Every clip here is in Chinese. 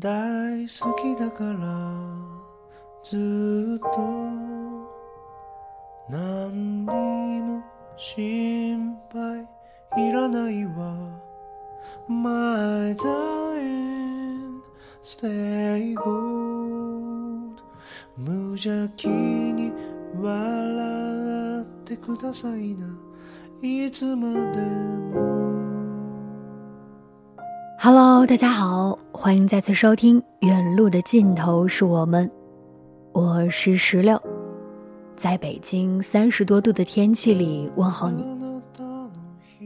大好きだからずっと何にも心配いらないわ。My darling stay good 無邪気に笑ってくださいな。いつまでも Hello，大家好，欢迎再次收听《远路的尽头是我们》，我是石榴，在北京三十多度的天气里问候你。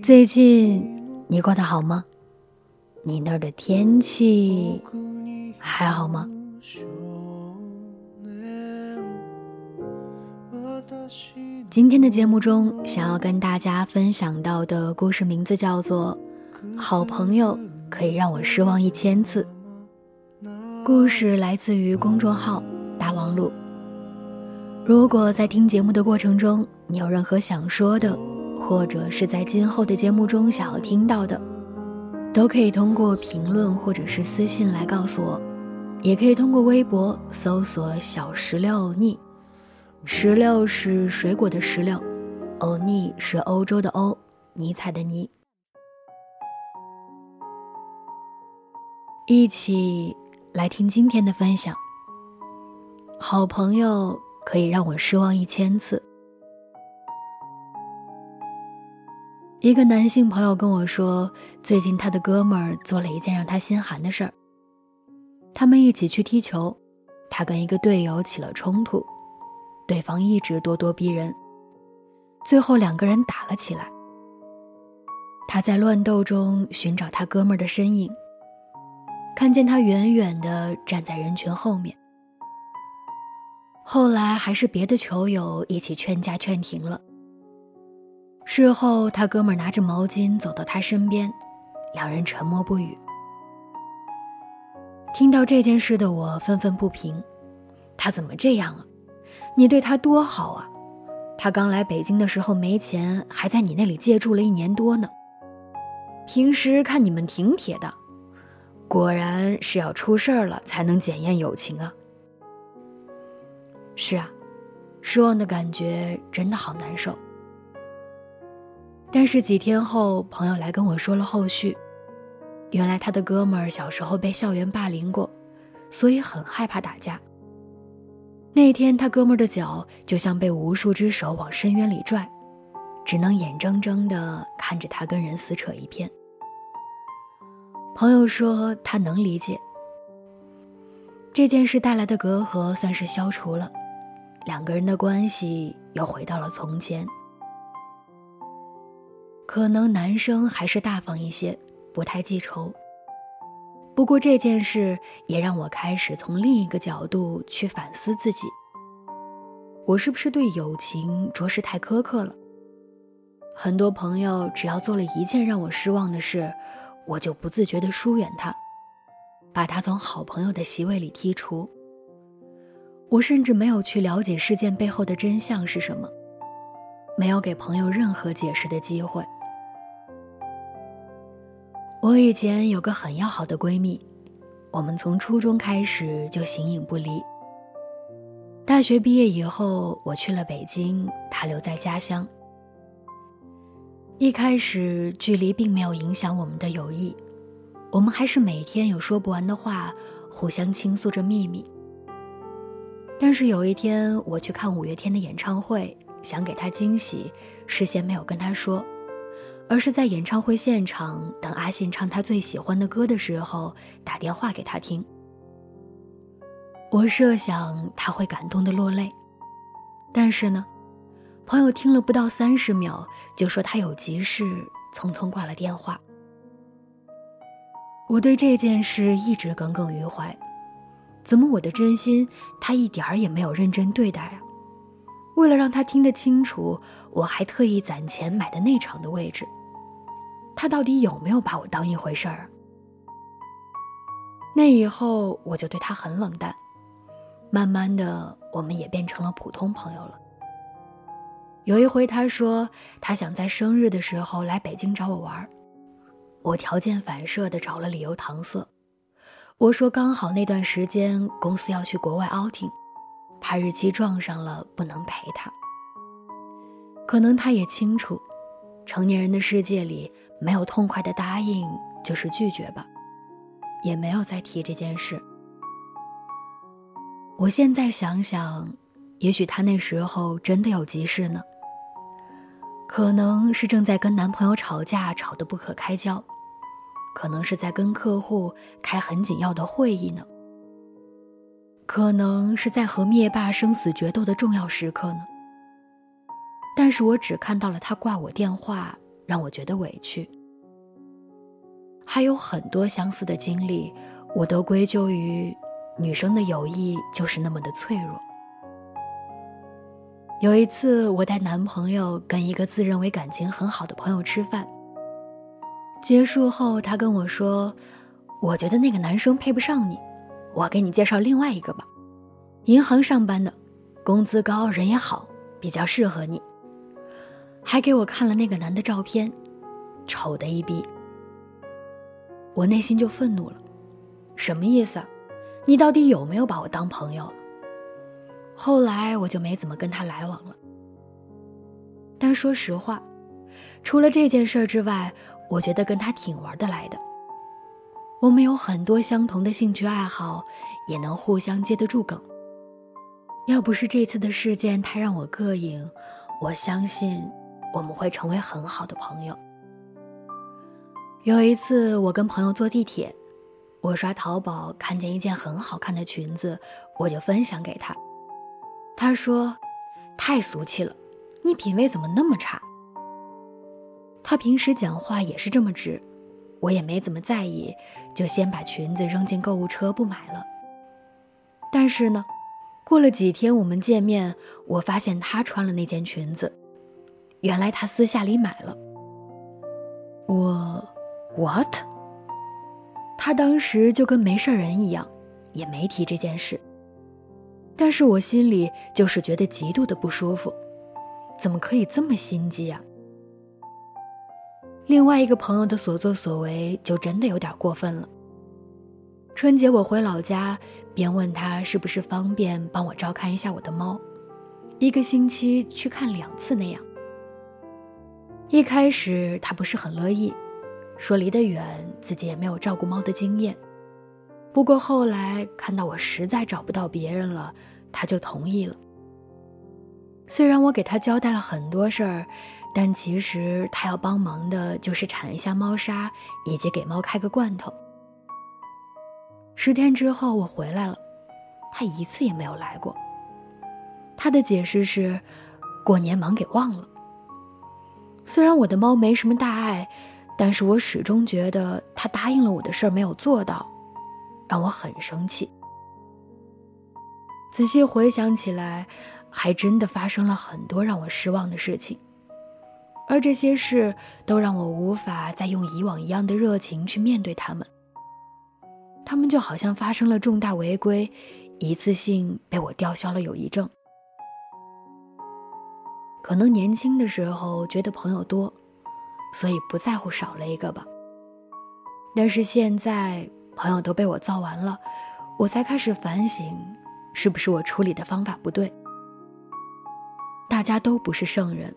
最近你过得好吗？你那儿的天气还好吗？今天的节目中，想要跟大家分享到的故事名字叫做《好朋友》。可以让我失望一千次。故事来自于公众号“大王路”。如果在听节目的过程中，你有任何想说的，或者是在今后的节目中想要听到的，都可以通过评论或者是私信来告诉我，也可以通过微博搜索“小石榴欧尼”，石榴是水果的石榴，欧尼是欧洲的欧，尼采的尼。一起来听今天的分享。好朋友可以让我失望一千次。一个男性朋友跟我说，最近他的哥们儿做了一件让他心寒的事儿。他们一起去踢球，他跟一个队友起了冲突，对方一直咄咄逼人，最后两个人打了起来。他在乱斗中寻找他哥们儿的身影。看见他远远地站在人群后面，后来还是别的球友一起劝架劝停了。事后，他哥们拿着毛巾走到他身边，两人沉默不语。听到这件事的我愤愤不平：他怎么这样啊？你对他多好啊！他刚来北京的时候没钱，还在你那里借住了一年多呢。平时看你们挺铁的。果然是要出事儿了才能检验友情啊！是啊，失望的感觉真的好难受。但是几天后，朋友来跟我说了后续，原来他的哥们儿小时候被校园霸凌过，所以很害怕打架。那天他哥们儿的脚就像被无数只手往深渊里拽，只能眼睁睁地看着他跟人撕扯一片。朋友说他能理解，这件事带来的隔阂算是消除了，两个人的关系又回到了从前。可能男生还是大方一些，不太记仇。不过这件事也让我开始从另一个角度去反思自己：我是不是对友情着实太苛刻了？很多朋友只要做了一件让我失望的事。我就不自觉地疏远他，把他从好朋友的席位里剔除。我甚至没有去了解事件背后的真相是什么，没有给朋友任何解释的机会。我以前有个很要好的闺蜜，我们从初中开始就形影不离。大学毕业以后，我去了北京，她留在家乡。一开始，距离并没有影响我们的友谊，我们还是每天有说不完的话，互相倾诉着秘密。但是有一天，我去看五月天的演唱会，想给他惊喜，事先没有跟他说，而是在演唱会现场等阿信唱他最喜欢的歌的时候，打电话给他听。我设想他会感动的落泪，但是呢，朋友听了不到三十秒，就说他有急事，匆匆挂了电话。我对这件事一直耿耿于怀，怎么我的真心他一点儿也没有认真对待啊？为了让他听得清楚，我还特意攒钱买的内场的位置。他到底有没有把我当一回事儿？那以后我就对他很冷淡，慢慢的我们也变成了普通朋友了。有一回他说他想在生日的时候来北京找我玩儿。我条件反射的找了理由搪塞，我说刚好那段时间公司要去国外 outing，怕日期撞上了不能陪他。可能他也清楚，成年人的世界里没有痛快的答应就是拒绝吧，也没有再提这件事。我现在想想，也许他那时候真的有急事呢。可能是正在跟男朋友吵架，吵得不可开交；可能是在跟客户开很紧要的会议呢；可能是在和灭霸生死决斗的重要时刻呢。但是我只看到了他挂我电话，让我觉得委屈。还有很多相似的经历，我都归咎于女生的友谊就是那么的脆弱。有一次，我带男朋友跟一个自认为感情很好的朋友吃饭。结束后，他跟我说：“我觉得那个男生配不上你，我给你介绍另外一个吧，银行上班的，工资高，人也好，比较适合你。”还给我看了那个男的照片，丑的一逼。我内心就愤怒了，什么意思？啊你到底有没有把我当朋友？后来我就没怎么跟他来往了。但说实话，除了这件事之外，我觉得跟他挺玩得来的。我们有很多相同的兴趣爱好，也能互相接得住梗。要不是这次的事件太让我膈应，我相信我们会成为很好的朋友。有一次，我跟朋友坐地铁，我刷淘宝看见一件很好看的裙子，我就分享给他。他说：“太俗气了，你品味怎么那么差？”他平时讲话也是这么直，我也没怎么在意，就先把裙子扔进购物车不买了。但是呢，过了几天我们见面，我发现他穿了那件裙子，原来他私下里买了。我，what？他当时就跟没事人一样，也没提这件事。但是我心里就是觉得极度的不舒服，怎么可以这么心机啊？另外一个朋友的所作所为就真的有点过分了。春节我回老家，便问他是不是方便帮我照看一下我的猫，一个星期去看两次那样。一开始他不是很乐意，说离得远，自己也没有照顾猫的经验。不过后来看到我实在找不到别人了，他就同意了。虽然我给他交代了很多事儿，但其实他要帮忙的就是铲一下猫砂，以及给猫开个罐头。十天之后我回来了，他一次也没有来过。他的解释是，过年忙给忘了。虽然我的猫没什么大碍，但是我始终觉得他答应了我的事儿没有做到。让我很生气。仔细回想起来，还真的发生了很多让我失望的事情，而这些事都让我无法再用以往一样的热情去面对他们。他们就好像发生了重大违规，一次性被我吊销了友谊证。可能年轻的时候觉得朋友多，所以不在乎少了一个吧。但是现在。朋友都被我造完了，我才开始反省，是不是我处理的方法不对？大家都不是圣人，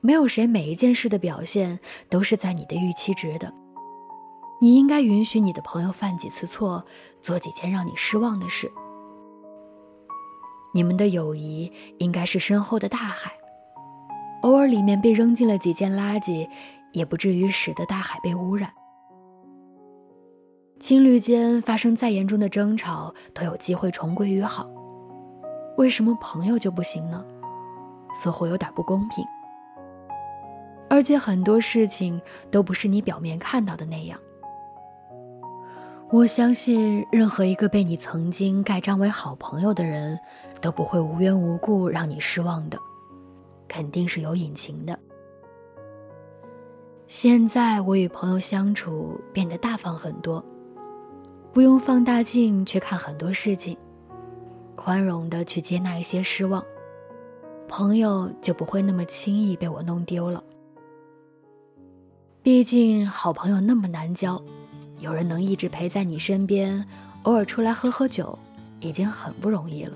没有谁每一件事的表现都是在你的预期值的。你应该允许你的朋友犯几次错，做几件让你失望的事。你们的友谊应该是深厚的大海，偶尔里面被扔进了几件垃圾，也不至于使得大海被污染。情侣间发生再严重的争吵，都有机会重归于好。为什么朋友就不行呢？似乎有点不公平。而且很多事情都不是你表面看到的那样。我相信，任何一个被你曾经盖章为好朋友的人，都不会无缘无故让你失望的，肯定是有隐情的。现在我与朋友相处变得大方很多，不用放大镜去看很多事情，宽容的去接纳一些失望，朋友就不会那么轻易被我弄丢了。毕竟好朋友那么难交。有人能一直陪在你身边，偶尔出来喝喝酒，已经很不容易了。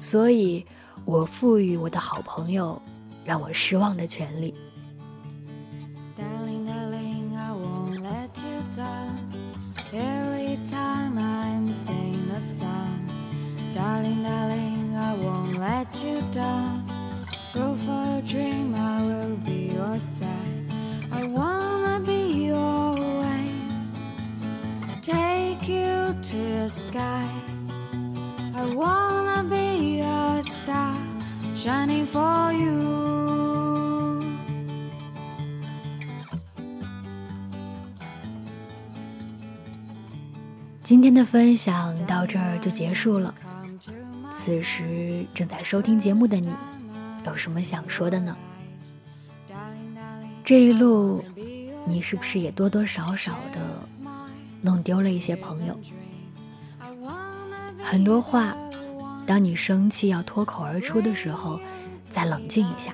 所以，我赋予我的好朋友让我失望的权利。time I'm singing a song, Darling, darling, I won't let you down. Go for a dream, I will be your side. I wanna be your waves, take you to the sky. I wanna be a star, shining for. 今天的分享到这儿就结束了。此时正在收听节目的你，有什么想说的呢？这一路，你是不是也多多少少的弄丢了一些朋友？很多话，当你生气要脱口而出的时候，再冷静一下；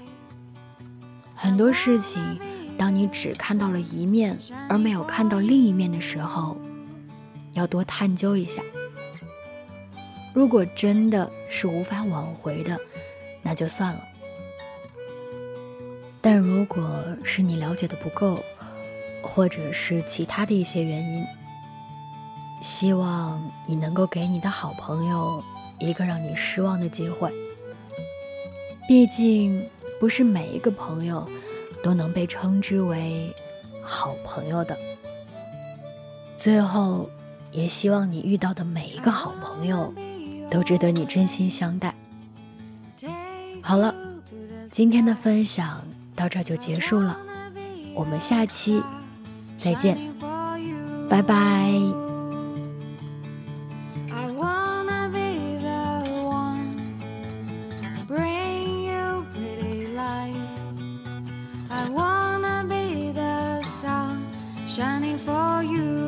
很多事情，当你只看到了一面而没有看到另一面的时候，要多探究一下。如果真的是无法挽回的，那就算了；但如果是你了解的不够，或者是其他的一些原因，希望你能够给你的好朋友一个让你失望的机会。毕竟，不是每一个朋友都能被称之为好朋友的。最后，也希望你遇到的每一个好朋友都值得你真心相待。好了，今天的分享到这就结束了，我们下期再见，拜拜。shining for you.